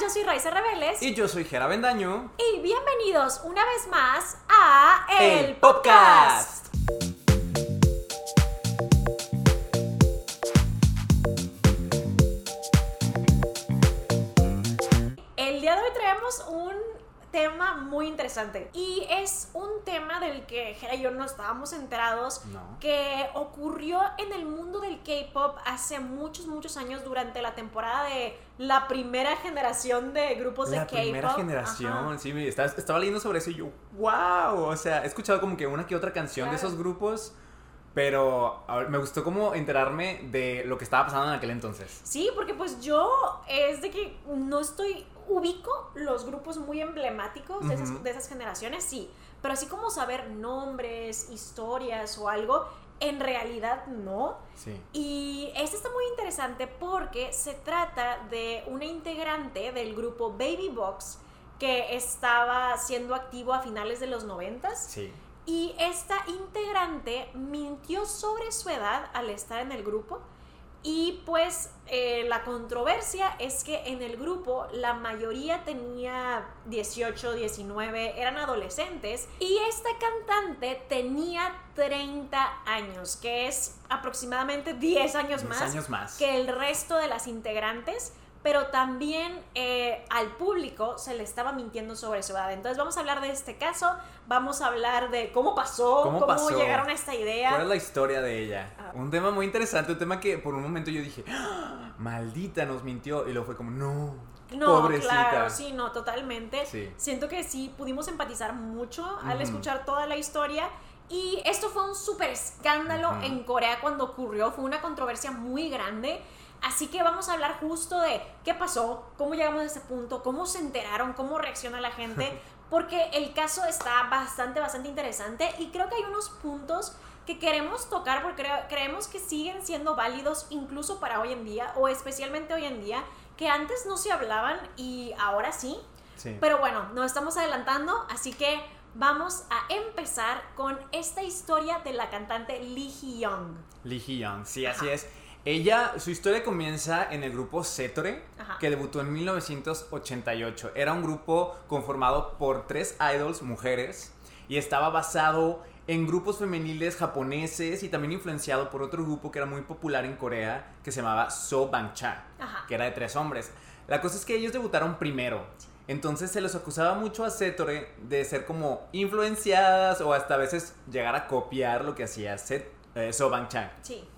yo soy Raiza Rebeles. Y yo soy Jera Bendaño. Y bienvenidos una vez más a El, El Podcast. Tema muy interesante. Y es un tema del que Jera y yo no estábamos enterados. No. Que ocurrió en el mundo del K-pop hace muchos, muchos años durante la temporada de la primera generación de grupos de La K-pop. primera generación, Ajá. sí, estaba, estaba leyendo sobre eso y yo, wow, o sea, he escuchado como que una que otra canción de esos grupos, pero me gustó como enterarme de lo que estaba pasando en aquel entonces. Sí, porque pues yo es de que no estoy, ubico los grupos muy emblemáticos de, esas, Ujú. de esas generaciones, sí, pero así como saber nombres, historias o algo, en realidad no. Sí. Y este está muy interesante porque se trata de una integrante del grupo Baby Box que estaba siendo activo a finales de los noventas. Sí. Y esta integrante mintió sobre su edad al estar en el grupo. Y pues eh, la controversia es que en el grupo la mayoría tenía 18, 19, eran adolescentes. Y esta cantante tenía 30 años, que es aproximadamente 10 años, 10 más, años más. que el resto de las integrantes. Pero también eh, al público se le estaba mintiendo sobre su edad. Entonces vamos a hablar de este caso, vamos a hablar de cómo pasó, ¿Cómo cómo, pasó? llegaron a esta idea. ¿Cuál es la historia de ella? Ah. Un tema muy interesante, un tema que por un momento yo dije, "Ah, maldita, nos mintió. Y luego fue como, no, No, pobrecita. claro, sí, no, totalmente. Sí. Siento que sí pudimos empatizar mucho al escuchar toda la historia. Y esto fue un súper escándalo en Corea cuando ocurrió, fue una controversia muy grande. Así que vamos a hablar justo de qué pasó, cómo llegamos a ese punto, cómo se enteraron, cómo reacciona la gente, porque el caso está bastante, bastante interesante y creo que hay unos puntos que queremos tocar porque creo- creemos que siguen siendo válidos incluso para hoy en día o especialmente hoy en día, que antes no se hablaban y ahora sí. Sí. Pero bueno, nos estamos adelantando, así que vamos a empezar con esta historia de la cantante Lee Hee-young. Lee Hee-young, sí, así es. Ella, su historia comienza en el grupo Setore, Ajá. que debutó en 1988. Era un grupo conformado por tres idols mujeres y estaba basado en grupos femeniles japoneses y también influenciado por otro grupo que era muy popular en Corea que se llamaba So Bang-cha, que era de tres hombres. La cosa es que ellos debutaron primero. Entonces se les acusaba mucho a Setore de ser como influenciadas o hasta a veces llegar a copiar lo que hacía Set, eh, So Bang-cha. Sí.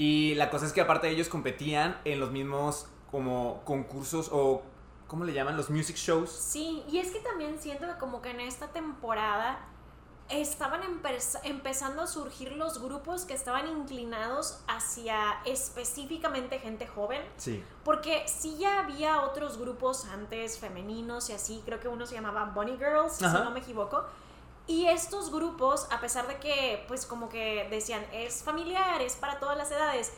Y la cosa es que aparte ellos competían en los mismos como concursos o ¿cómo le llaman? Los music shows. Sí, y es que también siento que como que en esta temporada estaban empe- empezando a surgir los grupos que estaban inclinados hacia específicamente gente joven. Sí. Porque sí ya había otros grupos antes femeninos y así, creo que uno se llamaba Bunny Girls, Ajá. si no me equivoco. Y estos grupos, a pesar de que, pues como que decían, es familiar, es para todas las edades,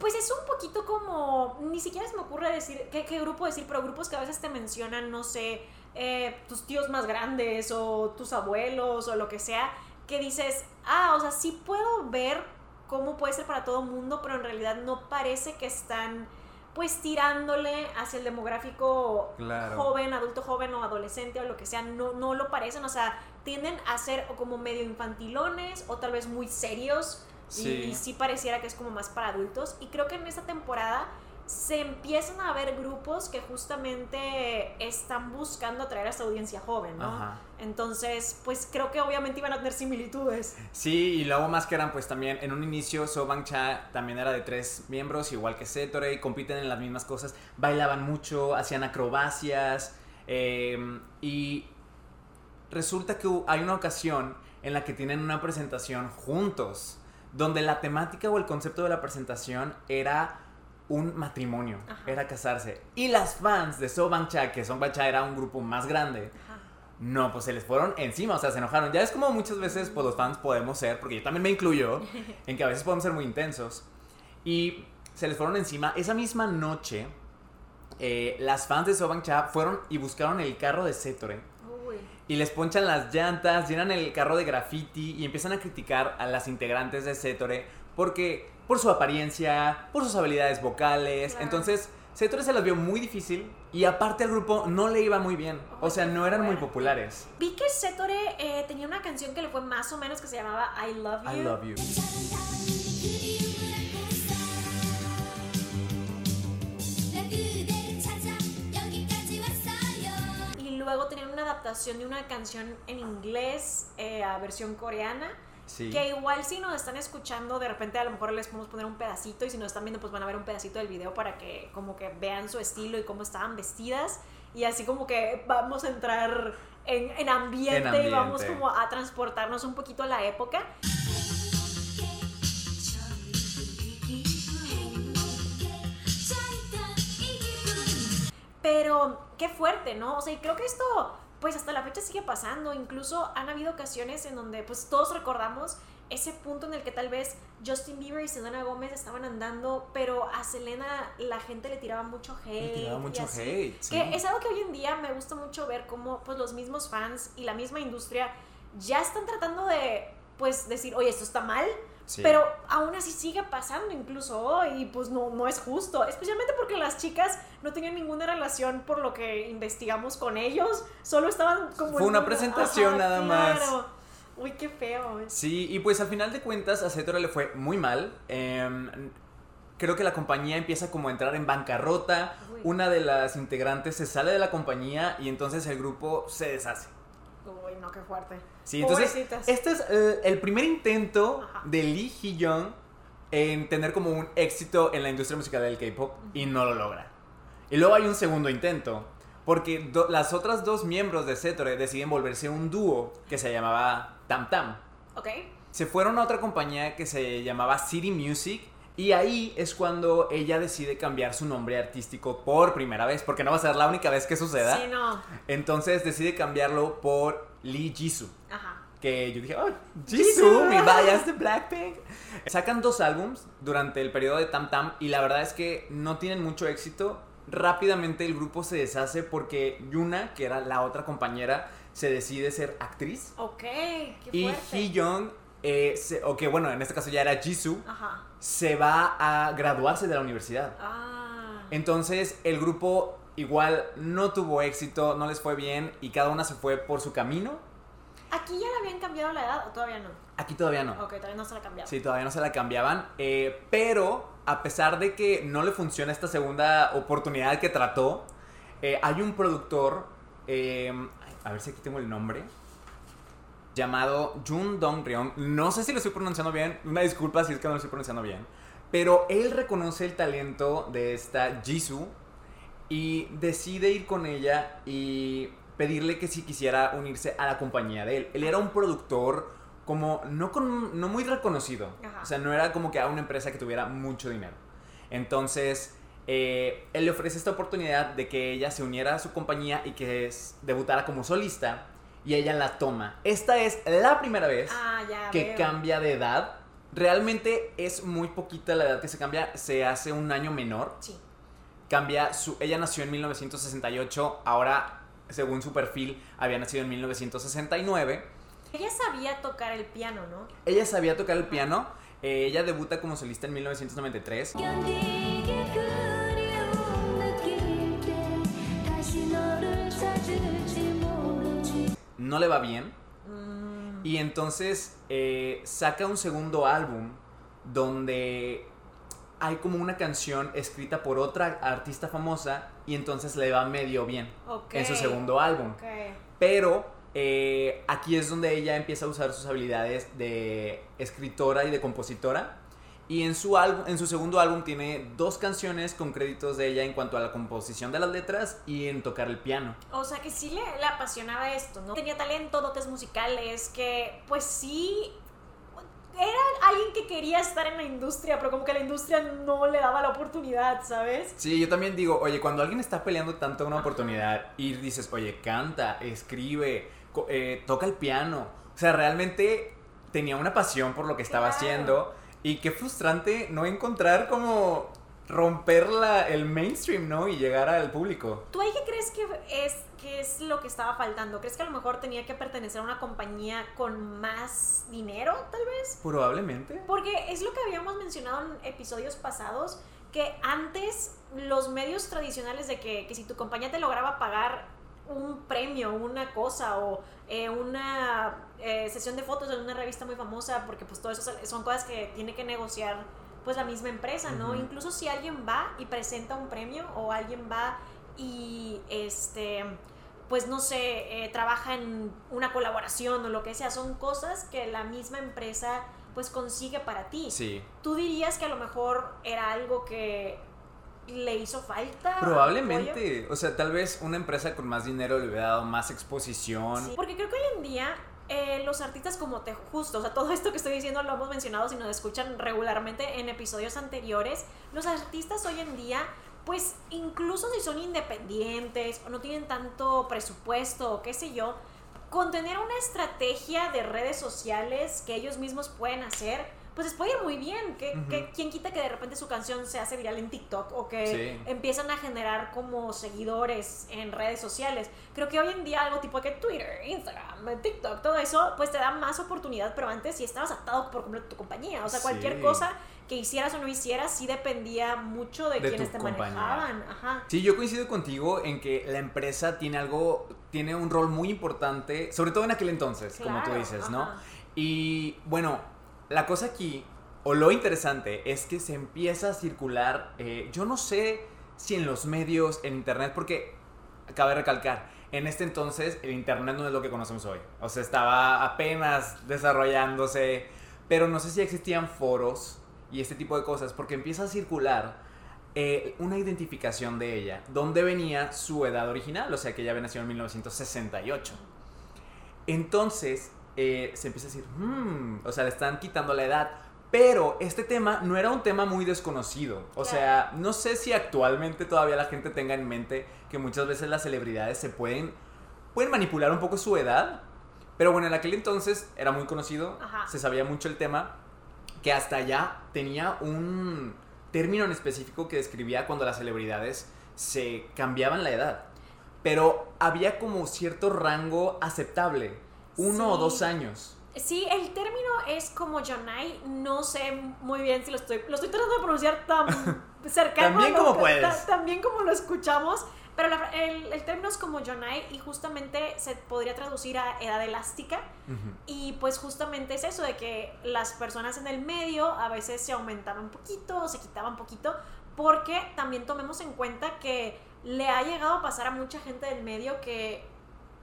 pues es un poquito como, ni siquiera se me ocurre decir qué, qué grupo decir, pero grupos que a veces te mencionan, no sé, eh, tus tíos más grandes o tus abuelos o lo que sea, que dices, ah, o sea, sí puedo ver cómo puede ser para todo mundo, pero en realidad no parece que están pues tirándole hacia el demográfico Claro. joven, adulto joven o adolescente o lo que sea, no, no lo parecen, o sea, tienden a ser o como medio infantilones o tal vez muy serios y- Sí. y sí pareciera que es como más para adultos y creo que en esta temporada se empiezan a ver grupos que justamente están buscando atraer a esta audiencia joven, ¿no? Ajá. Entonces, pues creo que obviamente iban a tener similitudes. Sí, y luego más que eran pues también en un inicio So Bang-cha también era de tres miembros, igual que Setore, y compiten en las mismas cosas, bailaban mucho, hacían acrobacias eh, y resulta que hay una ocasión en la que tienen una presentación juntos, donde la temática o el concepto de la presentación era un matrimonio, Ajá. era casarse. Y las fans de So Bang-cha, que So Bang-cha era un grupo más grande, Ajá. no, pues se les fueron encima, o sea, se enojaron. Ya es como muchas veces pues, los fans podemos ser, porque yo también me incluyo, en que a veces podemos ser muy intensos. Y se les fueron encima. Esa misma noche, eh, las fans de Soban Cha fueron y buscaron el carro de Setore. Y les ponchan las llantas, llenan el carro de graffiti y empiezan a criticar a las integrantes de Setore porque por su apariencia, por sus habilidades vocales. Claro. Entonces, Setore se las vio muy difícil Y aparte al grupo no le iba muy bien. O sea, no eran muy populares. Vi que Setore eh, tenía una canción que le fue más o menos que se llamaba I Love You. I love you. Luego tenían una adaptación de una canción en inglés eh, a versión coreana. Sí. Que igual si nos están escuchando, de repente a lo mejor les podemos poner un pedacito y si nos están viendo pues van a ver un pedacito del video para que como que vean su estilo y cómo estaban vestidas y así como que vamos a entrar en, en ambiente, En y vamos como a transportarnos un poquito a la época. Pero qué fuerte, ¿no? O sea, y creo que esto, pues hasta la fecha sigue pasando. Incluso han habido ocasiones en donde, pues todos recordamos ese punto en el que tal vez Justin Bieber y Selena Gómez estaban andando, pero a Selena la gente le tiraba mucho hate. Le tiraba y mucho así. hate, sí. Que es algo que hoy en día me gusta mucho ver cómo, pues los mismos fans y la misma industria ya están tratando de, pues decir, oye, esto está mal. Sí. Pero aún así sigue pasando incluso hoy y pues no, no es justo, especialmente porque las chicas no tenían ninguna relación por lo que investigamos con ellos, solo estaban como... Fue una presentación nada más. Uy, qué feo. Sí, y pues al final de cuentas a Zetora le fue muy mal. Em, creo que la compañía empieza como a entrar en bancarrota. Uy. Una de las integrantes se sale de la compañía y entonces el grupo se deshace. Uy, no, qué fuerte. Sí, entonces Pobrecitas. este es eh, el primer intento Ajá. de Lee Hee-young en tener como un éxito en la industria musical del K-pop y no lo logra. Y luego hay un segundo intento, porque do- las otras dos miembros de Setore deciden volverse un dúo que se llamaba Tam Tam. Ok. Se fueron a otra compañía que se llamaba City Music y ahí es cuando ella decide cambiar su nombre artístico por primera vez, porque no va a ser la única vez que suceda. Sí, no. Entonces decide cambiarlo por Lee Jisoo. Ajá. Que yo dije, oh, Jisoo, mi bias de Blackpink. Sacan dos álbums durante el periodo de Tam Tam y la verdad es que no tienen mucho éxito. Rápidamente el grupo se deshace porque Yuna, que era la otra compañera, se decide ser actriz. Ok, qué Y fuerte. Hee-young, eh, se- o que bueno, en este caso ya era Jisoo, Ajá. se va a graduarse de la universidad. Ah. Entonces el grupo igual no tuvo éxito, no les fue bien y cada una se fue por su camino. ¿Aquí ya le habían cambiado la edad o todavía no? Aquí todavía no. Ok, todavía no se la cambiaron. Sí, todavía no se la cambiaban. eh, pero a pesar de que no le funciona esta segunda oportunidad que trató, eh, hay un productor, eh, a ver si aquí tengo el nombre, llamado Jun Dong Ryong. No sé si lo estoy pronunciando bien, una disculpa si es que no lo estoy pronunciando bien. Pero él reconoce el talento de esta Jisoo y decide ir con ella y pedirle que si quisiera unirse a la compañía de él. Él era un productor como no, con, no muy reconocido. Ajá. O sea, no era como que a una empresa que tuviera mucho dinero. Entonces, eh, él le ofrece esta oportunidad de que ella se uniera a su compañía y que es- debutara como solista. Y ella la toma. Esta es la primera vez Ah, ya. que veo. cambia de edad. Realmente es muy poquita la edad que se cambia. Se hace un año menor Sí cambia su... Ella nació en 1968, ahora, según su perfil, había nacido en 1969. Ella sabía tocar el piano, ¿no? Ella sabía tocar el piano. Eh, ella debuta como solista en 1993. No le va bien. Mm. Y entonces eh, saca un segundo álbum donde hay como una canción escrita por otra artista famosa y entonces le va medio bien en su segundo álbum. Pero eh, aquí es donde ella empieza a usar sus habilidades de escritora y de compositora. Y en su, álbum, en su segundo álbum tiene dos canciones con créditos de ella en cuanto a la composición de las letras y en tocar el piano. O sea que sí le, le apasionaba esto, ¿no? Tenía talento, dotes musicales, que pues sí era alguien que quería estar en la industria, pero como que la industria no le daba la oportunidad, ¿sabes? Sí, yo también digo, oye, cuando alguien está peleando tanto una oportunidad y dices, oye, canta, escribe, eh, toca el piano. O sea, realmente tenía una pasión por lo que estaba Claro. haciendo y qué frustrante no encontrar como romper la- el mainstream, ¿no? Y llegar al público. ¿Tú ahí qué crees que es, que es lo que estaba faltando? ¿Crees que a lo mejor tenía que pertenecer a una compañía con más dinero, tal vez? Probablemente. Porque es lo que habíamos mencionado en episodios pasados, que antes los medios tradicionales de que, que si tu compañía te lograba pagar un premio, una cosa o eh, una eh, sesión de fotos en una revista muy famosa, porque pues todo eso son- son cosas que tiene que negociar pues la misma empresa, ¿no? Incluso si alguien va y presenta un premio o alguien va y este pues no sé, eh, trabaja en una colaboración o lo que sea, son cosas que la misma empresa pues consigue para ti. Sí. ¿Tú dirías que a lo mejor era algo que le hizo falta? apoyo? Probablemente, o sea, tal vez una empresa con más dinero le hubiera dado más exposición. Sí, porque creo que hoy en día eh, los artistas como te justo, o sea, todo esto que estoy diciendo lo hemos mencionado si nos escuchan regularmente en episodios anteriores, los artistas hoy en día, pues incluso si son independientes o no tienen tanto presupuesto o qué sé yo, con tener una estrategia de redes sociales que ellos mismos pueden hacer, pues les puede ir muy bien. que. ¿Quién quita que de repente su canción se hace viral en TikTok o que Sí. empiezan a generar como seguidores en redes sociales? Creo que hoy en día algo tipo que Twitter, Instagram, TikTok, todo eso, pues te da más oportunidad, pero antes sí estabas atado por completo a tu compañía. O sea, cualquier Sí. cosa que hicieras o no hicieras sí dependía mucho de, De quienes te compañía. manejaban. Ajá. Sí, yo coincido contigo en que la empresa tiene algo, tiene un rol muy importante, sobre todo en aquel entonces, como tú dices, ¿no? Y bueno, la cosa aquí, o lo interesante, es que se empieza a circular, eh, yo no sé si en los medios, en internet, porque cabe recalcar, en este entonces el internet no es lo que conocemos hoy. O sea, estaba apenas desarrollándose, pero no sé si existían foros y este tipo de cosas, porque empieza a circular eh, una identificación de ella, donde venía su edad original, o sea que ella había nacido en 1968. Entonces eh, se empieza a decir, "Hmm", o sea, le están quitando la edad. Pero este tema no era un tema muy desconocido. O sea, no sé si actualmente todavía la gente tenga en mente que muchas veces las celebridades se pueden, pueden manipular un poco su edad. Pero bueno, en aquel entonces era muy conocido, Ajá. se sabía mucho el tema, que hasta ya tenía un término en específico que describía cuando las celebridades se cambiaban la edad. Pero había como cierto rango aceptable, uno o dos años. Sí, el término es como Jonai, no sé muy bien si lo estoy, lo estoy tratando de pronunciar tan cercano. Lo como que- puedes. ta- Tan bien como lo escuchamos, pero la- el, el término es como Jonai y justamente se podría traducir a edad elástica y pues justamente es eso de que las personas en el medio a veces se aumentaban un poquito o se quitaban un poquito porque también tomemos en cuenta que le ha llegado a pasar a mucha gente del medio que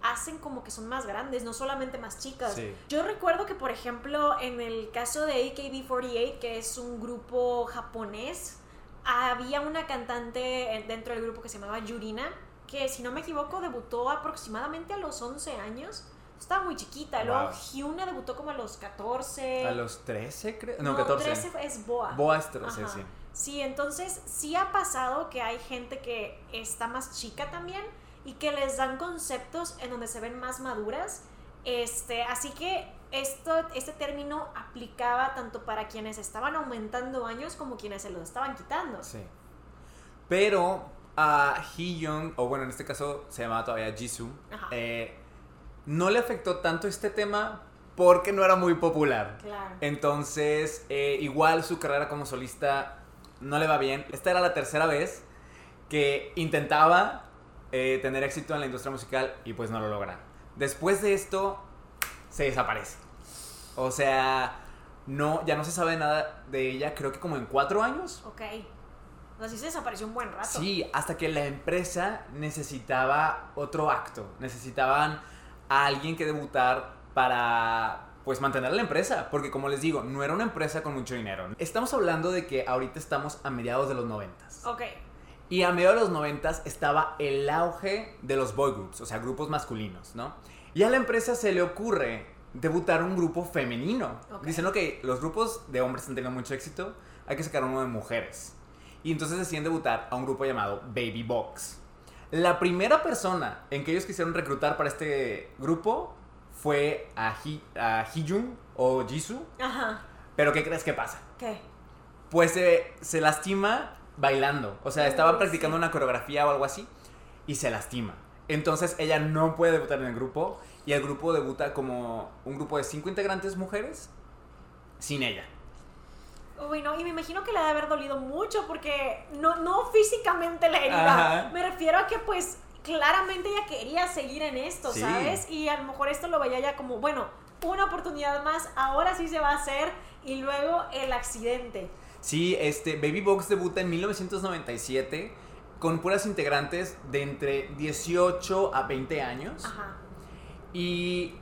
hacen como que son más grandes, no solamente más chicas. Sí. Yo recuerdo que, por ejemplo, en el caso de AKB48, que es un grupo japonés, había una cantante eh, dentro del grupo que se llamaba Yurina, que si no me equivoco debutó aproximadamente a los 11 años. Estaba muy chiquita. Luego Wow. Hyuna debutó como a los 14. A los 13, creo. No, No, 14. 13 es Boa. Boa es 13, Ajá. sí. Sí, entonces sí ha pasado que hay gente que está más chica también y que les dan conceptos en donde se ven más maduras. Este, así que esto, este término aplicaba tanto para quienes estaban aumentando años como quienes se los estaban quitando. Sí. Pero a Hee-Young, o bueno, en este caso se llamaba todavía Jisoo, eh, no le afectó tanto este tema porque no era muy popular. Claro. Entonces, eh, igual su carrera como solista no le va bien. Esta era la tercera vez que intentaba eh, tener éxito en la industria musical y pues no lo logra. Después de esto, se desaparece. O sea, no, ya no se sabe nada de ella, creo que como en cuatro años. Ok. Así se desapareció un buen rato. Sí, hasta que la empresa necesitaba otro acto. Necesitaban a alguien que debutar para pues mantener la empresa, porque como les digo, no era una empresa con mucho dinero. Estamos hablando de que ahorita estamos a mediados de los noventas. Ok. Y a mediados de los noventas estaba el auge de los boy groups, o sea, grupos masculinos, ¿no? Y a la empresa se le ocurre debutar un grupo femenino. Dicen, ok, los grupos de hombres han tenido mucho éxito, hay que sacar uno de mujeres. Y entonces deciden debutar a un grupo llamado Baby Box. La primera persona en que ellos quisieron reclutar para este grupo fue a, Hee, a Heejun o Jisoo. Ajá. Pero ¿qué crees que pasa? ¿Qué? Pues eh, se lastima bailando. O sea, estaba practicando sí. una coreografía o algo así y se lastima. Entonces ella no puede debutar en el grupo y el grupo debuta como un grupo de cinco integrantes mujeres sin ella. Uy, no, y me imagino que le ha de haber dolido mucho porque no, no físicamente la herida. Ajá. Me refiero a que pues claramente ella quería seguir en esto, Sí. ¿sabes? Y a lo mejor esto lo veía ya como, bueno, una oportunidad más, ahora sí se va a hacer y luego el accidente. Sí, este, Baby Box debuta en 1997 con puras integrantes de entre 18 a 20 años. Ajá. Y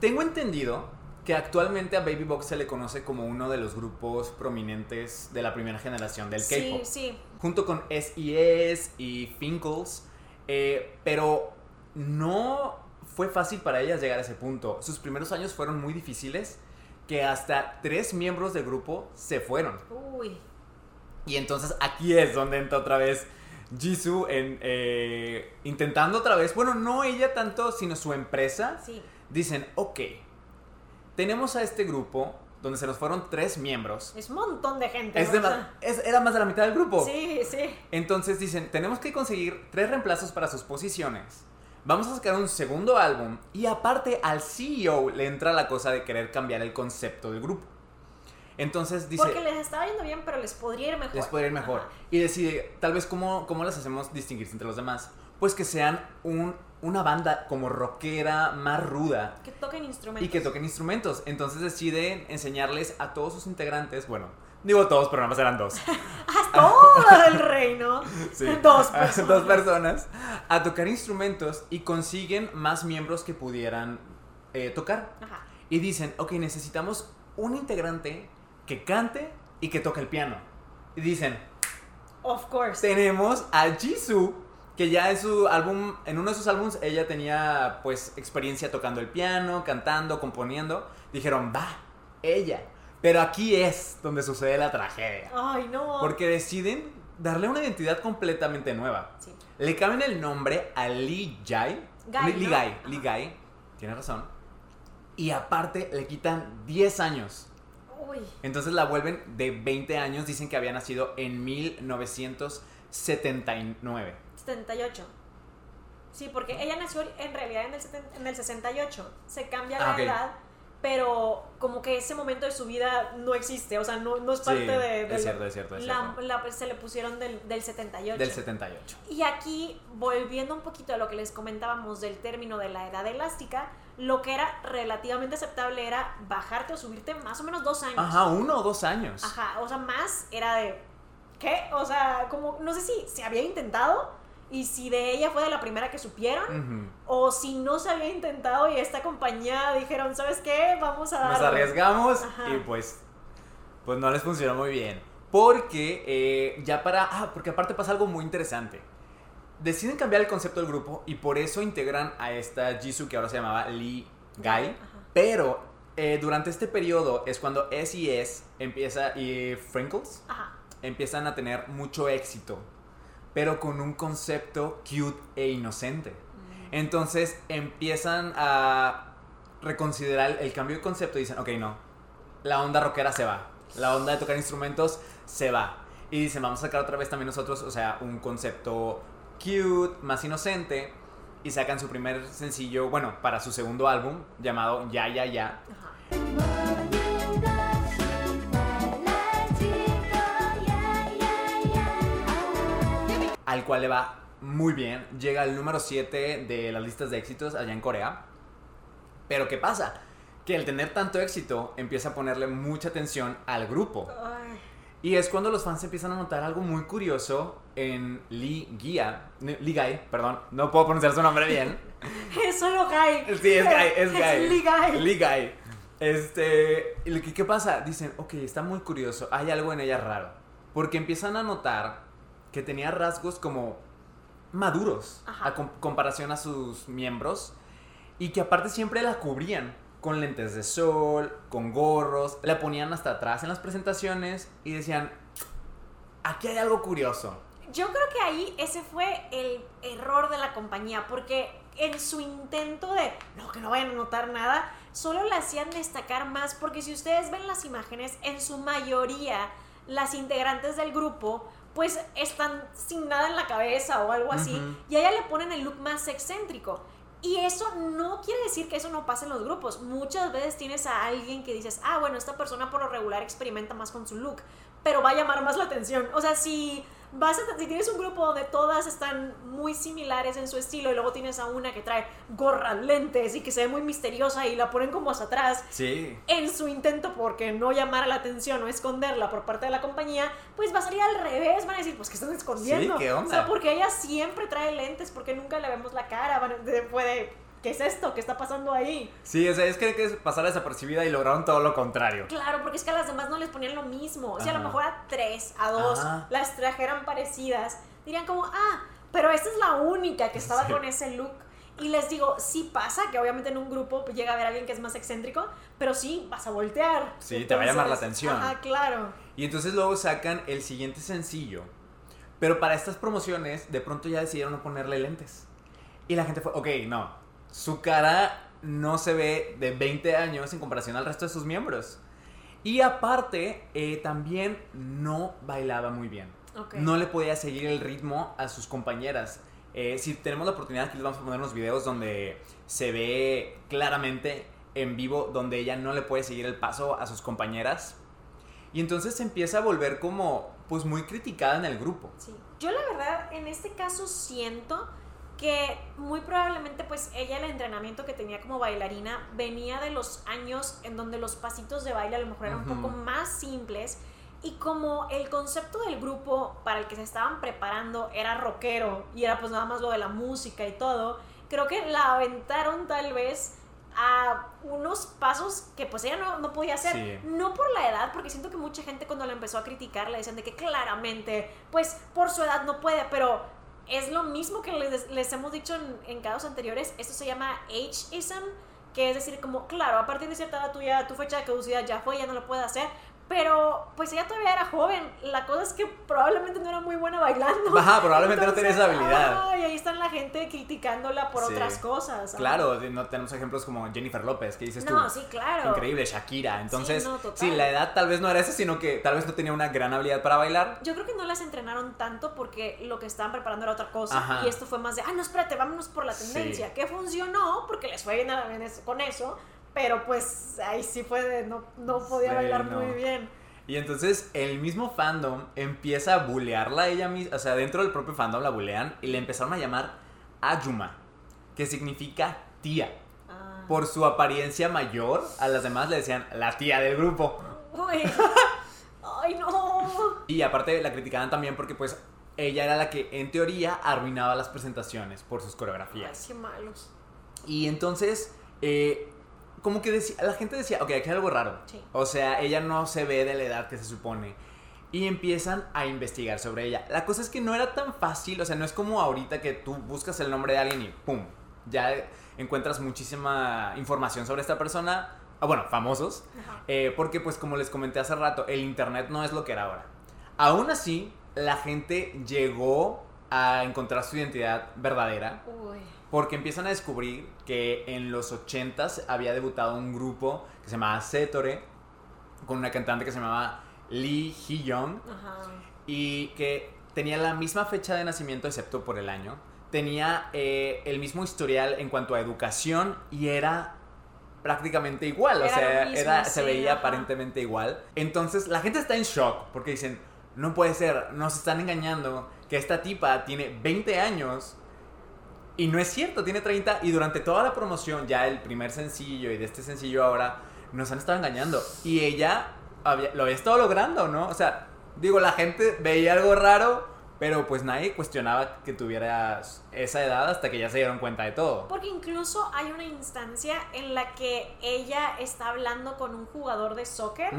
tengo entendido que actualmente a Baby Box se le conoce como uno de los grupos prominentes de la primera generación del Sí, K-pop. sí. Junto con SES y Finkles. eh, pero no fue fácil para ellas llegar a ese punto. Sus primeros años fueron muy difíciles. Que hasta tres miembros del grupo se fueron. Uy. Y entonces aquí es donde entra otra vez Jisoo en eh, intentando otra vez, bueno, no ella tanto, sino su empresa. Sí. Dicen, ok, tenemos a este grupo donde se nos fueron tres miembros. Es un montón de gente. Es ¿no? de sea, es- era más de la mitad del grupo. Sí, sí. Entonces dicen, tenemos que conseguir tres reemplazos para sus posiciones. Vamos a sacar un segundo álbum y aparte al CEO le entra la cosa de querer cambiar el concepto del grupo. Entonces dice... Porque les estaba yendo bien, pero les podría ir mejor. Les podría ir mejor. Ajá. Y decide, tal vez, ¿cómo, cómo las hacemos distinguirse entre los demás? Pues que sean un, una banda como rockera, más ruda. Que toquen instrumentos. Y que toquen instrumentos. Entonces deciden enseñarles a todos sus integrantes, bueno, digo todos, pero nada más eran dos. ¡Ah, todo el reino! Sí. Dos personas. Dos personas. A tocar instrumentos y consiguen más miembros que pudieran eh, tocar. Ajá. Y dicen, ok, necesitamos un integrante que cante y que toque el piano. Y dicen, Of course. tenemos a Jisoo, que ya en su álbum, en uno de sus álbumes, ella tenía pues experiencia tocando el piano, cantando, componiendo. Dijeron, va, ella. Pero aquí es donde sucede la tragedia. Ay, no. Porque deciden darle una identidad completamente nueva. Sí. Le cambian el nombre a Lee Jai. Guy, Lee. Guy, Lee Guy. Tienes razón. Y aparte le quitan 10 años. Uy. Entonces la vuelven de 20 años. Dicen que había nacido en 1979. 78. Sí, porque ella nació en realidad en el, en el 68. Se cambia la Ah, edad, pero como que ese momento de su vida no existe. O sea, no, no es Sí, parte de, es cierto, es cierto, es la- cierto. la- se le pusieron del, del 78. Del 78. Y aquí, volviendo un poquito a lo que les comentábamos del término de la edad elástica, lo que era relativamente aceptable era bajarte o subirte más o menos dos años. Ajá, uno o dos años. Ajá, o sea, más era de. ¿Qué? O sea, como, no sé si se había intentado y si de ella fue de la primera que supieron, o si no se había intentado y esta compañía dijeron, ¿sabes qué? Vamos a dar. Nos arriesgamos Ajá. y pues, pues no les funcionó muy bien. Porque eh, ya para... Ah, porque aparte pasa algo muy interesante. Deciden cambiar el concepto del grupo y por eso integran a esta Jisoo que ahora se llamaba Lee Guy. Pero eh, durante este periodo es cuando S.E.S. empieza y Frinkles Ajá. empiezan a tener mucho éxito, pero con un concepto cute e inocente. Entonces empiezan a reconsiderar el cambio de concepto y dicen, ok, no, la onda rockera se va, la onda de tocar instrumentos se va. Y dicen, vamos a sacar otra vez también nosotros, o sea, un concepto cute, más inocente. Y sacan su primer sencillo, bueno, para su segundo álbum, llamado Ya, Ya, Ya. Ajá. Al cual le va muy bien. Llega al número 7 de las listas de éxitos allá en Corea. Pero ¿qué pasa? Que al tener tanto éxito empieza a ponerle mucha atención al grupo. Y es cuando los fans empiezan a notar algo muy curioso en Lee Gia, Lee Guy, perdón, no puedo pronunciar su nombre bien. Es solo Guy. Sí, es Guy, es Guy. Lee Guy. Lee Guy. Este, que- ¿qué pasa? Dicen, ok, está muy curioso, hay algo en ella raro. Porque empiezan a notar que tenía rasgos como maduros Ajá. a com- comparación a sus miembros y que aparte siempre la cubrían con lentes de sol, con gorros, la ponían hasta atrás en las presentaciones y decían, aquí hay algo curioso. Yo creo que ahí ese fue el error de la compañía, porque en su intento de no, que no vayan a notar nada, solo la hacían destacar más, porque si ustedes ven las imágenes, en su mayoría las integrantes del grupo pues están sin nada en la cabeza o algo así, y a ella le ponen el look más excéntrico. Y eso no quiere decir que eso no pase en los grupos. Muchas veces tienes a alguien que dices, ah, bueno, esta persona por lo regular experimenta más con su look, pero va a llamar más la atención. O sea, si vas a, si tienes un grupo donde todas están muy similares en su estilo y luego tienes a una que trae gorras, lentes y que se ve muy misteriosa y la ponen como hacia atrás, Sí. en su intento porque no llamar la atención o esconderla por parte de la compañía, pues va a salir al revés, van a decir, pues que están escondiendo. Sí, ¿qué onda? O sea, porque ella siempre trae lentes, porque nunca le vemos la cara, de- puede, ¿qué es esto? ¿Qué está pasando ahí? Sí, o sea, es que que pasar desapercibida y lograron todo lo contrario. Claro, porque es que a las demás no les ponían lo mismo. O sea, a lo mejor a tres, a dos, Ajá. las trajeran parecidas, dirían como, ah, pero esta es la única que estaba Sí. con ese look. Y les digo, sí pasa que obviamente en un grupo llega a ver a alguien que es más excéntrico, pero sí vas a voltear. Sí, te va a llamar la atención. Ajá, claro. Y entonces luego sacan el siguiente sencillo. Pero para estas promociones, de pronto ya decidieron no ponerle lentes. Y la gente fue, ok, no. Su cara no se ve de 20 años en comparación al resto de sus miembros. Y aparte, eh, también no bailaba muy bien. Ok. No le podía seguir el ritmo a sus compañeras. Eh, si tenemos la oportunidad, aquí les vamos a poner unos videos donde se ve claramente en vivo donde ella no le puede seguir el paso a sus compañeras. Y entonces se empieza a volver como, pues muy criticada en el grupo. Sí. Yo la verdad, en este caso siento que muy probablemente pues ella el entrenamiento que tenía como bailarina venía de los años en donde los pasitos de baile a lo mejor eran un poco más simples y como el concepto del grupo para el que se estaban preparando era rockero y era pues nada más lo de la música y todo, creo que la aventaron tal vez a unos pasos que pues ella no, no podía hacer. Sí. No por la edad, porque siento que mucha gente cuando la empezó a criticar le decían de que claramente, pues por su edad no puede, pero es lo mismo que les, hemos dicho en, en casos anteriores. Esto se llama ageism, que es decir, como, claro, a partir de cierta edad tuya, tu fecha de caducidad ya fue, ya no lo puedes hacer. Pero pues ella todavía era joven. La cosa es que probablemente no era muy buena bailando. Ajá, probablemente no tenía esa habilidad. ajá, y ahí están la gente criticándola por Sí. otras cosas. Claro, no tenemos ejemplos como Jennifer López, que dices No, tú. sí, claro. Increíble, Shakira. Entonces, no, sí, la edad tal vez no era esa, sino que tal vez no tenía una gran habilidad para bailar. Yo creo que no las entrenaron tanto porque lo que estaban preparando era otra cosa. Ajá. Y esto fue más de, ah, no, espérate, vámonos por la Sí. tendencia. Que funcionó porque les fue bien con eso. Pero pues ahí sí fue no, no podía Sí, bailar no. muy bien. Y entonces el mismo fandom empieza a bulearla ella misma, o sea, dentro del propio fandom la bulean y le empezaron a llamar Ayuma, que significa tía. Ah. Por su apariencia mayor, a las demás le decían la tía del grupo. Uy. Ay, no. Y aparte la criticaban también porque pues ella era la que en teoría arruinaba las presentaciones por sus Ay, coreografías. qué malos. Y entonces, eh, como que decía, la gente decía, ok, aquí hay algo raro. Sí. O sea, ella no se ve de la edad que se supone. Y empiezan a investigar sobre ella. La cosa es que no era tan fácil, o sea, no es como ahorita que tú buscas el nombre de alguien y ¡pum! Ya encuentras muchísima información sobre esta persona. Ah, bueno, famosos. Eh, porque pues como les comenté hace rato, el internet no es lo que era ahora. Aún así, la gente llegó a encontrar su identidad verdadera Uy. porque empiezan a descubrir que en los 80s había debutado un grupo que se llamaba Setore con una cantante que se llamaba Lee Hee-young y que tenía la misma fecha de nacimiento excepto por el año. Tenía eh, el mismo historial en cuanto a educación y era prácticamente igual, o sea, lo mismo, era, se veía ajá. aparentemente igual. Entonces la gente está en shock porque dicen, no puede ser, nos están engañando, que esta tipa tiene 20 años y no es cierto, tiene 30 y durante toda la promoción, ya el primer sencillo y de este sencillo ahora, nos han estado engañando. Y ella lo había estado logrando, ¿no? O sea, digo, la gente veía algo raro, pero pues nadie cuestionaba que tuvieras esa edad hasta que ya se dieron cuenta de todo. Porque incluso hay una instancia en la que ella está hablando con un jugador de soccer.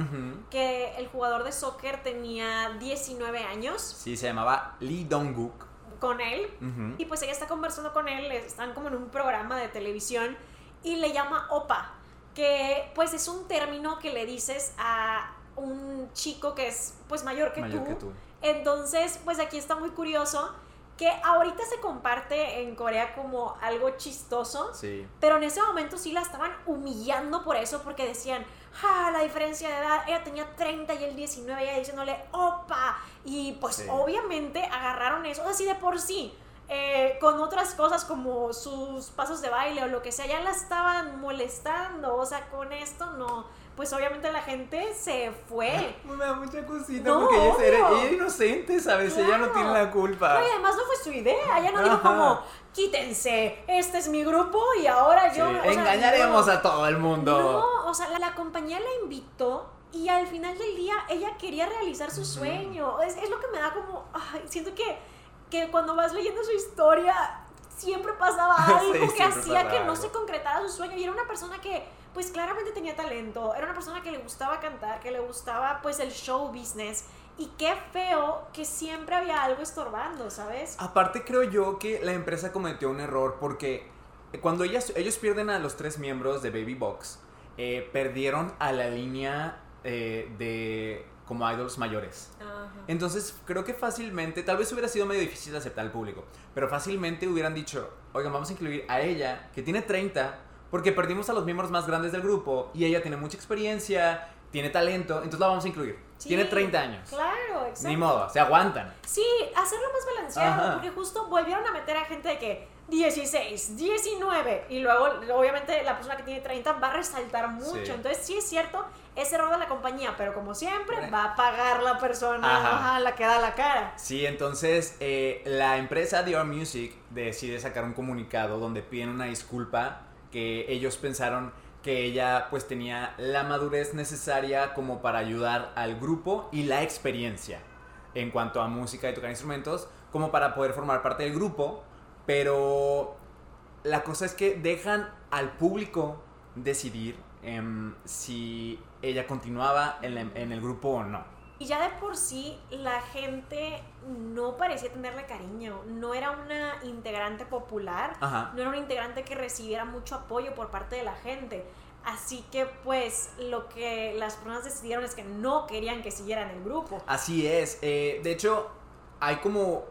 Que el jugador de soccer tenía 19 años Sí, se llamaba Lee Dong-guk. con él. Y pues ella está conversando con él, están como en un programa de televisión y le llama opa, que pues es un término que le dices a un chico que es pues mayor que, Mayor tú. que tú. Entonces, pues aquí está muy curioso que ahorita se comparte en Corea como algo chistoso, Sí. pero en ese momento sí la estaban humillando por eso, porque decían, ja, la diferencia de edad, ella tenía 30 y él 19, ella diciéndole, opa, y pues Sí. obviamente agarraron eso, así de por sí. eh, con otras cosas como sus pasos de baile o lo que sea, ya la estaban molestando. O sea, con esto no. Pues obviamente la gente se fue. Me da mucha cosita No, porque ella, era, ella inocente, ¿sabes? Ella no tiene la culpa. No, y además no fue su idea. Ella no dijo Ajá. como, quítense, este es mi grupo y ahora Sí, yo. sea, Engañaremos no. a todo el mundo. No, o sea, la, la compañía la invitó y al final del día ella quería realizar su sueño. Es, es lo que me da como, ay, siento que, que cuando vas leyendo su historia siempre pasaba algo Sí, que hacía que no se concretara su sueño y era una persona que pues claramente tenía talento, era una persona que le gustaba cantar, que le gustaba pues el show business y qué feo que siempre había algo estorbando, ¿sabes? Aparte creo yo que la empresa cometió un error porque cuando ellas, ellos pierden a los tres miembros de Baby Box, eh, perdieron a la línea eh, de como idols mayores. Entonces creo que fácilmente, tal vez hubiera sido medio difícil de aceptar al público, pero fácilmente hubieran dicho, oigan, vamos a incluir a ella, que tiene 30, porque perdimos a los miembros más grandes del grupo y ella tiene mucha experiencia, tiene talento, entonces la vamos a incluir. Sí, Tiene 30 años. Claro, exacto. Ni modo, se aguantan. Sí, hacerlo más balanceado, Ajá. porque justo volvieron a meter a gente de que 16, 19, y luego obviamente la persona que tiene 30 va a resaltar mucho. Sí. Entonces sí es cierto, es error de la compañía, pero como siempre va a pagar la persona Ajá. ajá, la que da la cara. Sí, entonces eh, la empresa Dior Music decide sacar un comunicado donde piden una disculpa que ellos pensaron que ella pues tenía la madurez necesaria como para ayudar al grupo y la experiencia en cuanto a música y tocar instrumentos como para poder formar parte del grupo, pero la cosa es que dejan al público decidir em, si ella continuaba en, el grupo o no. Y ya de por sí la gente no parecía tenerle cariño, no era una integrante popular, Ajá. no era una integrante que recibiera mucho apoyo por parte de la gente. Así que pues lo que las personas decidieron es que no querían que siguieran el grupo. Así es. eh, de hecho, hay como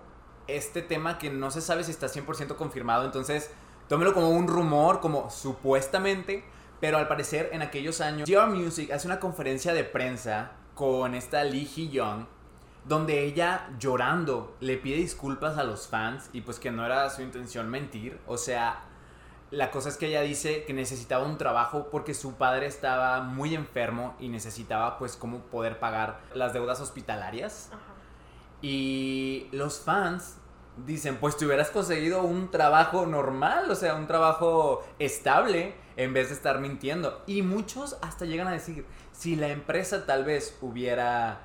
este tema que no se sabe si está 100% confirmado, entonces tómelo como un rumor, como supuestamente, pero al parecer en aquellos años, GR Music hace una conferencia de prensa con esta Lee Hee Young, donde ella llorando le pide disculpas a los fans y pues que no era su intención mentir, o sea... La cosa es que ella dice que necesitaba un trabajo porque su padre estaba muy enfermo y necesitaba pues como poder pagar las deudas hospitalarias. Ajá. Y los fans dicen, pues te hubieras conseguido un trabajo normal, o sea, un trabajo estable en vez de estar mintiendo. Y muchos hasta llegan a decir, si la empresa tal vez hubiera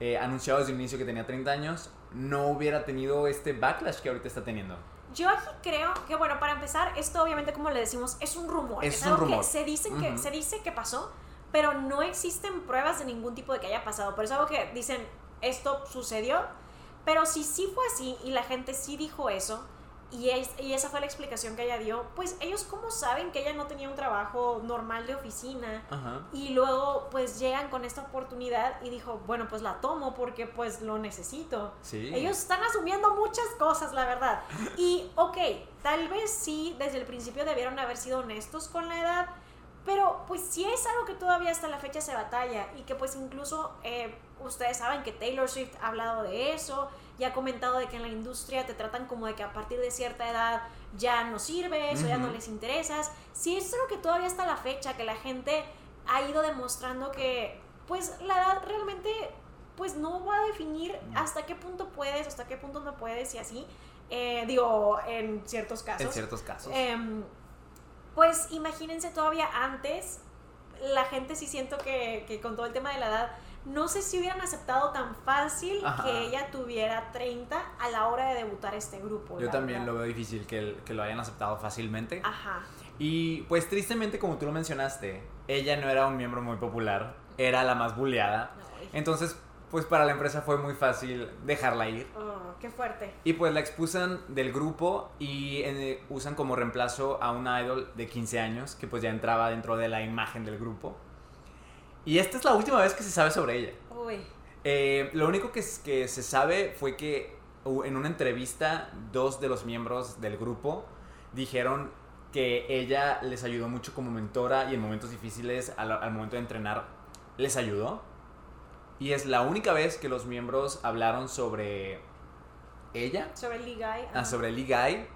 eh, anunciado desde el inicio que tenía 30 años, no hubiera tenido este backlash que ahorita está teniendo. Yo aquí creo que, bueno, para empezar, esto obviamente, como le decimos, es un rumor. Es Es, un algo rumor. que se, dicen que se dice que pasó, pero no existen pruebas de ningún tipo de que haya pasado. Por eso algo que dicen, esto sucedió, pero si sí fue así y la gente sí dijo eso, y, es- y esa fue la explicación que ella dio, pues ellos cómo saben que ella no tenía un trabajo normal de oficina Ajá. y luego pues llegan con esta oportunidad y dijo, bueno, pues la tomo porque pues lo necesito. Sí. Ellos están asumiendo muchas cosas, la verdad. Y, ok, tal vez sí, desde el principio debieron haber sido honestos con la edad, pero pues sí es algo que todavía hasta la fecha se batalla y que pues incluso eh, ustedes saben que Taylor Swift ha hablado de eso y ha comentado de que en la industria te tratan como de que a partir de cierta edad ya no sirves o ya no les interesas. Sí es algo que todavía hasta la fecha, que la gente ha ido demostrando que pues la edad realmente pues no va a definir hasta qué punto puedes, hasta qué punto no puedes y así. Eh, digo, en ciertos casos. En ciertos casos. Em, pues imagínense todavía antes, la gente sí siento que, que con todo el tema de la edad, no sé si hubieran aceptado tan fácil Ajá. que ella tuviera 30 a la hora de debutar este grupo. Yo también verdad. lo veo difícil que, que lo hayan aceptado fácilmente. Ajá. Y pues tristemente, como tú lo mencionaste, ella no era un miembro muy popular, era la más bulleada. Entonces, pues para la empresa fue muy fácil dejarla ir. Oh, qué fuerte. Y pues la expulsan del grupo y eh, usan como reemplazo a una idol de 15 años que pues ya entraba dentro de la imagen del grupo. Y esta es la última vez que se sabe sobre ella. Uy. Eh, lo único que, se sabe fue que en una entrevista dos de los miembros del grupo dijeron que ella les ayudó mucho como mentora y en momentos difíciles al, al momento de entrenar les ayudó. Y es la única vez que los miembros hablaron sobre ella, Sobre Lee Guy. ah, sobre Lee Guy,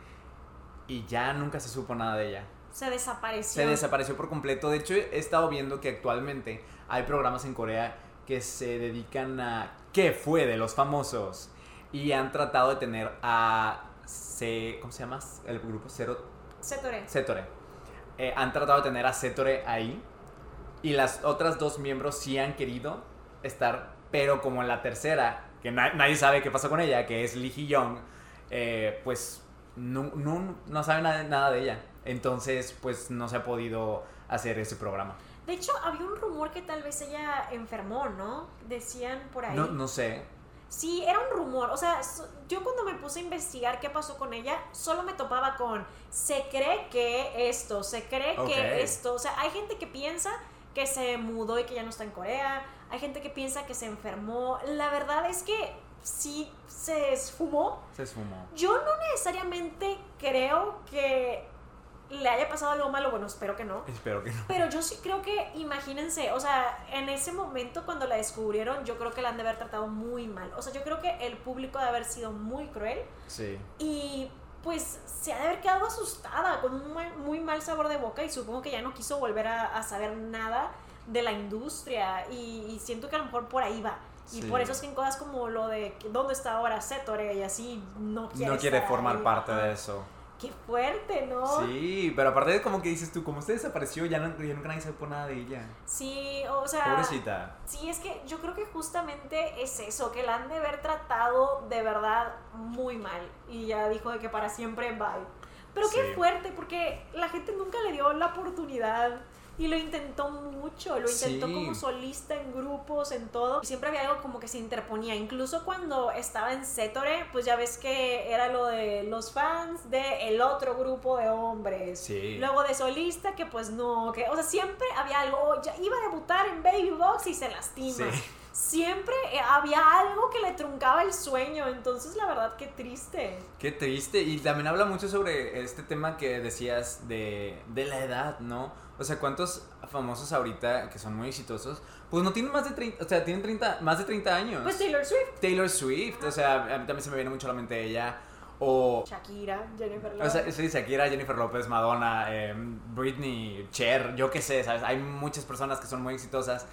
y ya nunca se supo nada de ella. Se desapareció. Se desapareció por completo. De hecho, he estado viendo que actualmente hay programas en Corea que se dedican a qué fue de los famosos. Y han tratado de tener a... ¿Cómo se llama? El grupo Cero, Setore. Setore. Eh, han tratado de tener a Setore ahí. Y las otras dos miembros sí han querido estar. Pero como en la tercera, que na- nadie sabe qué pasó con ella, que es Lee Hee-young, eh, pues no, no, no sabe nada, nada de ella. Entonces, pues no se ha podido hacer ese programa. De hecho, había un rumor que tal vez ella enfermó, ¿no? Decían por ahí. No, no sé. Sí, era un rumor. O sea, yo cuando me puse a investigar qué pasó con ella, solo me topaba con se cree que esto, se cree que esto. O sea, hay gente que piensa que se mudó y que ya no está en Corea. Hay gente que piensa que se enfermó. La verdad es que sí se esfumó. Se esfumó. Yo no necesariamente creo que le haya pasado algo malo. Bueno, espero que no. Espero que no. Pero yo sí creo que, imagínense, o sea, en ese momento cuando la descubrieron, yo creo que la han de haber tratado muy mal. O sea, yo creo que el público de haber sido muy cruel Sí. y pues se ha de haber quedado asustada, con un muy mal sabor de boca y supongo que ya no quiso volver a, a saber nada de la industria y, y siento que a lo mejor por ahí va. Y Sí. por eso es que en cosas como lo de dónde está ahora Setore y así no quiere No quiere formar ahí. parte de eso. Qué fuerte, ¿no? Sí, pero aparte como que dices tú, como usted desapareció, ya, no, ya nunca nadie supo nada de ella. Sí, o sea... Pobrecita. Sí, es que yo creo que justamente es eso, que la han de haber tratado de verdad muy mal. Y ya dijo de que para siempre bye. Pero qué fuerte, porque la gente nunca le dio la oportunidad. Y lo intentó mucho, lo intentó Sí. como solista en grupos, en todo. Y siempre había algo como que se interponía. Incluso cuando estaba en Setore, pues ya ves que era lo de los fans de el otro grupo de hombres. Sí. Luego de solista, que pues no, que, o sea, siempre había algo, oh, ya iba a debutar en Baby Box y se lastima. Sí. Siempre eh, había algo que le truncaba el sueño, entonces la verdad qué triste. Qué triste. Y también habla mucho sobre este tema que decías de, de la edad, ¿no? O sea, ¿cuántos famosos ahorita que son muy exitosos? Pues no tienen más de 30, o sea, tienen 30, más de 30 años. Pues Taylor Swift, Taylor Swift, o sea, a mí también se me viene mucho a la mente ella. O, Shakira, Jennifer o Lopez. sea, sí, Shakira, Jennifer López, Madonna, eh, Britney, Cher, yo qué sé, ¿sabes? Hay muchas personas que son muy exitosas.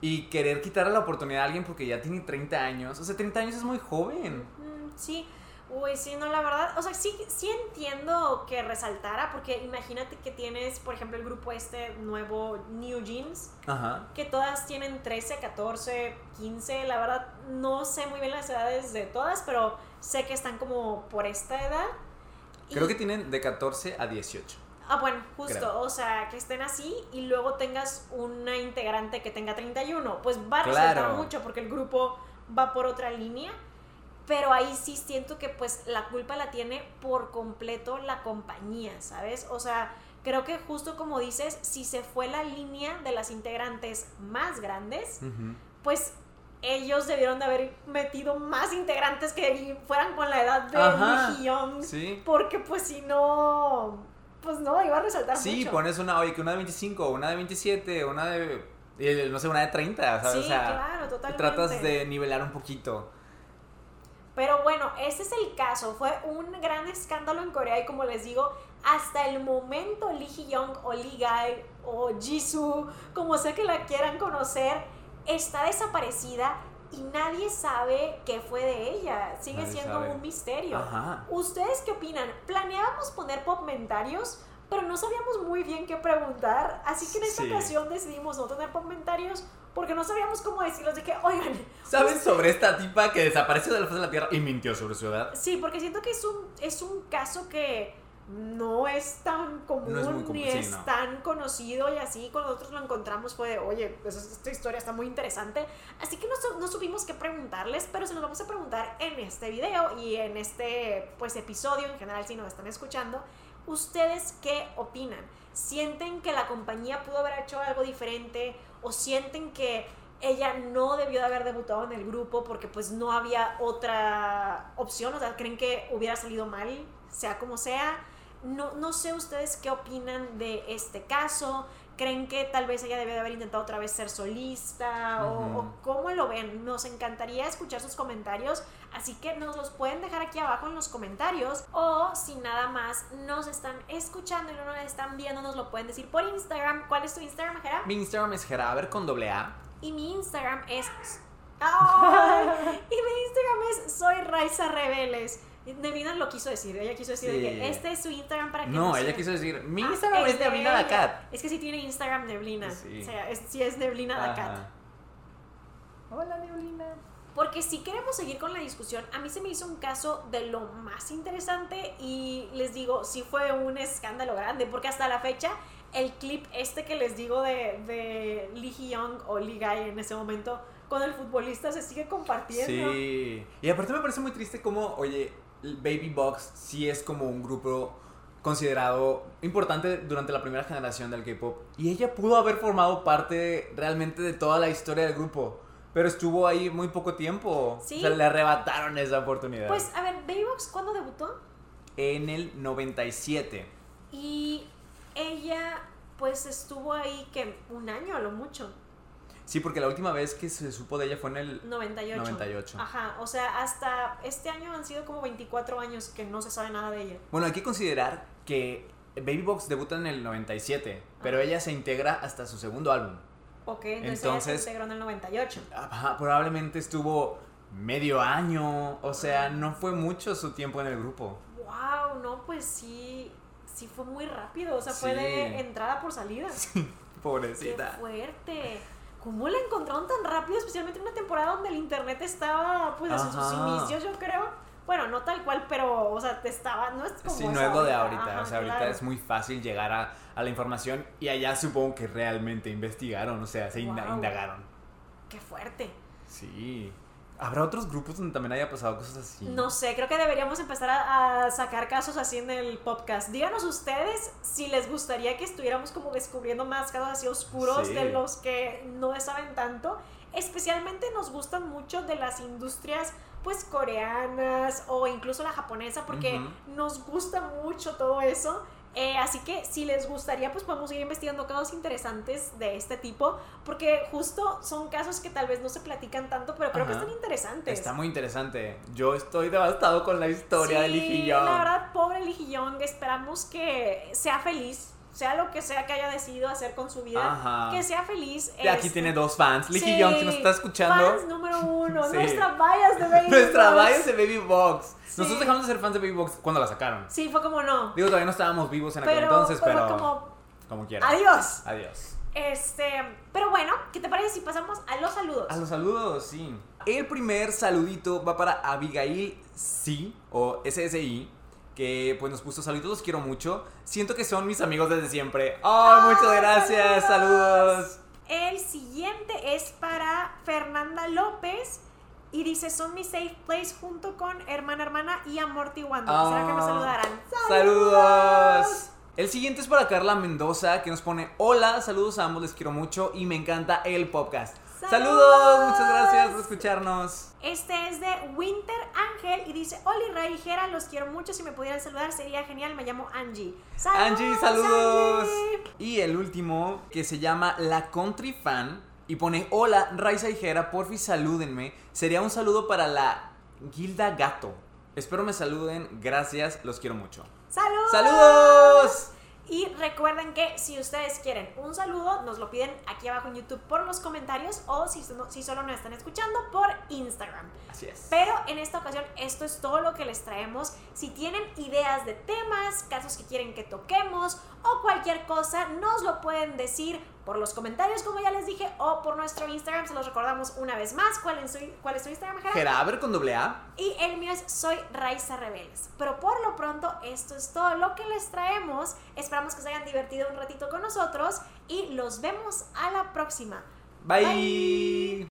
Y querer quitarle la oportunidad a alguien porque ya tiene 30 años. O sea, 30 años es muy joven. Mm, sí, uy, sí, no, la verdad, o sea, sí, sí entiendo que resaltara, porque imagínate que tienes, por ejemplo, el grupo este nuevo New Jeans, Ajá. que todas tienen 13, 14, 15, la verdad no sé muy bien las edades de todas, pero sé que están como por esta edad. Y- Creo que tienen de 14 a 18. Ah, bueno, justo, Creo. o sea, que estén así y luego tengas una integrante que tenga 31, pues va a Claro. resaltar mucho porque el grupo va por otra línea, pero ahí sí siento que pues la culpa la tiene por completo la compañía, ¿sabes? O sea, creo que justo como dices, si se fue la línea de las integrantes más grandes, pues ellos debieron de haber metido más integrantes que fueran con la edad de Ajá, Lee Hyun, Sí. porque pues si no, pues no, iba a resaltar Sí, mucho. pones una, oye, que una de 25, una de 27, una de, no sé, una de 30, ¿sabes? Sí, o sea, claro, totalmente. tratas de nivelar un poquito. Pero bueno, ese es el caso. Fue un gran escándalo en Corea y como les digo, hasta el momento Lee Hee-young o Lee Guy o Jisoo, como sea que la quieran conocer, está desaparecida y nadie sabe qué fue de ella. Sigue Nadie siendo sabe. un misterio. Ajá. ¿Ustedes qué opinan? Planeábamos poner comentarios, pero no sabíamos muy bien qué preguntar, así que en esta Sí. ocasión decidimos no tener comentarios porque no sabíamos cómo decirlos de que, oigan, ¿Saben sobre esta tipa que desapareció de la faz de la tierra y mintió sobre su edad? Sí, porque siento que es un, es un caso que no es tan común, No es muy común, ni sí, es no. tan conocido y así cuando nosotros lo encontramos fue de, oye, pues esta historia está muy interesante. Así que no, no supimos qué preguntarles, pero se los vamos a preguntar en este video y en este pues episodio en general si nos están escuchando. ¿Ustedes qué opinan? ¿Sienten que la compañía pudo haber hecho algo diferente o sienten que ella no debió de haber debutado en el grupo porque pues no había otra opción? O sea, ¿creen que hubiera salido mal, sea como sea? No, no sé ustedes qué opinan de este caso, ¿Creen que tal vez ella debe de haber intentado otra vez ser solista? o- cómo lo ven? Nos encantaría escuchar sus comentarios, así que nos los pueden dejar aquí abajo en los comentarios. O si nada más nos están escuchando y no nos están viendo, nos lo pueden decir por Instagram. ¿Cuál es tu Instagram, Jera? Mi Instagram es Geraber con doble A. Y mi Instagram es. Y mi Instagram es Soy Raiza Rebeles. Nevina lo quiso decir, ella quiso decir de Sí. que este es su Instagram para que No, ella quiso decir, mi Ah, Instagram es de Neblina. Dacat. Es que sí tiene Instagram Neblina. Sí. O sea, es, sí es Neblina. Hola, Neblina. Porque si queremos seguir con la discusión, a mí se me hizo un caso de lo más interesante y les digo, sí fue un escándalo grande, porque hasta la fecha el clip este que les digo de, de Lee Hee-young o Lee Guy en ese momento con el futbolista se sigue compartiendo. Sí. Y aparte me parece muy triste como, oye, Baby Box sí es como un grupo considerado importante durante la primera generación del K-pop. Y ella pudo haber formado parte realmente de toda la historia del grupo. Pero estuvo ahí muy poco tiempo. Sí. O sea, le arrebataron esa oportunidad. Pues a ver, Babybox, ¿cuándo debutó? en el 97. Y ella pues estuvo ahí que un año a lo mucho, Sí, porque la última vez que se supo de ella fue en el 98. 98. Ajá, o sea, hasta este año han sido como 24 años que no se sabe nada de ella. Bueno, hay que considerar que Baby Box debuta en el 97, pero Ajá. ella se integra hasta su segundo álbum. Ok, entonces, ella Entonces- se integró en el 98. Ajá, probablemente estuvo medio año, o sea, no fue mucho su tiempo en el grupo. Wow, no, pues sí, sí fue muy rápido, o sea, fue de entrada por salida. Qué Pobrecita. fuerte. ¿Cómo la encontraron tan rápido? Especialmente en una temporada donde el internet estaba, pues, en sus inicios, yo creo. Bueno, no tal cual, pero, o sea, te estaba, no es como Sí, no es lo de ahorita, Ajá, o sea, ahorita claro. es muy fácil llegar a, a la información y allá supongo que realmente investigaron, o sea, se Wow. indagaron. Qué fuerte. Sí. ¿Habrá otros grupos donde también haya pasado cosas así? No sé, creo que deberíamos empezar a, a sacar casos así en el podcast. Díganos ustedes si les gustaría que estuviéramos como descubriendo más casos así oscuros Sí. de los que no saben tanto. Especialmente nos gustan mucho de las industrias pues coreanas o incluso la japonesa porque Ujú. nos gusta mucho todo eso. Eh, así que si les gustaría, pues podemos ir investigando casos interesantes de este tipo, porque justo son casos que tal vez no se platican tanto, pero creo que están interesantes. Está muy interesante. Yo estoy devastado con la historia Sí, Hee-young. La verdad, pobre Hee-young, esperamos que sea feliz, sea lo que sea que haya decidido hacer con su vida, Ajá. que sea feliz. Y aquí este, tiene dos fans. Lee sí, Hee-young, si nos está escuchando. Fans número uno, Sí. nuestra bias de Baby Nuestra Box. bias de Baby Box. Sí. Nosotros dejamos de ser fans de Baby Box cuando la sacaron. Sí, fue como no. Digo, todavía no estábamos vivos en aquel Pero, entonces, pero pero. como, Como quieras. adiós. Adiós. Este, pero bueno, ¿qué te parece si pasamos a los saludos? A los saludos, sí. El primer saludito va para Abigail C o SSI, que pues nos puso saludos, los quiero mucho. Siento que son mis amigos desde siempre. ¡Oh, muchas ¡Ah, gracias! ¡Saludos! El siguiente es para Fernanda López. Y dice, son mi safe place junto con hermana, hermana y amortiguando. Quisiera que me Ah, saludaran. ¡Saludos! El siguiente es para Carla Mendoza, que nos pone Hola, saludos a ambos, les quiero mucho y me encanta el podcast. ¡Saludos! ¡Saludos! Muchas gracias por escucharnos. Este es de Winter Ángel y dice, Oli Ray y Jera, los quiero mucho. Si me pudieran saludar sería genial. Me llamo Angie. ¡Saludos, Angie, saludos. Angie! Y el último, que se llama La Country Fan, y pone, hola, Raiza y Jera, porfi salúdenme. Sería un saludo para la Gilda Gato. Espero me saluden, gracias, los quiero mucho. ¡Saludos! ¡Saludos! Y recuerden que si ustedes quieren un saludo, nos lo piden aquí abajo en YouTube por los comentarios o si, no- si solo nos están escuchando por Instagram. Así es. Pero en esta ocasión esto es todo lo que les traemos. Si tienen ideas de temas, casos que quieren que toquemos o cualquier cosa, nos lo pueden decir por los comentarios, como ya les dije, o por nuestro Instagram. Se los recordamos una vez más. ¿Cuál es su, cuál es su Instagram, Jera? Geraber con doble A. Y el mío es Soy Raiza Rebeles. Pero por lo pronto, esto es todo lo que les traemos. Esperamos que se hayan divertido un ratito con nosotros y los vemos a la próxima. Bye.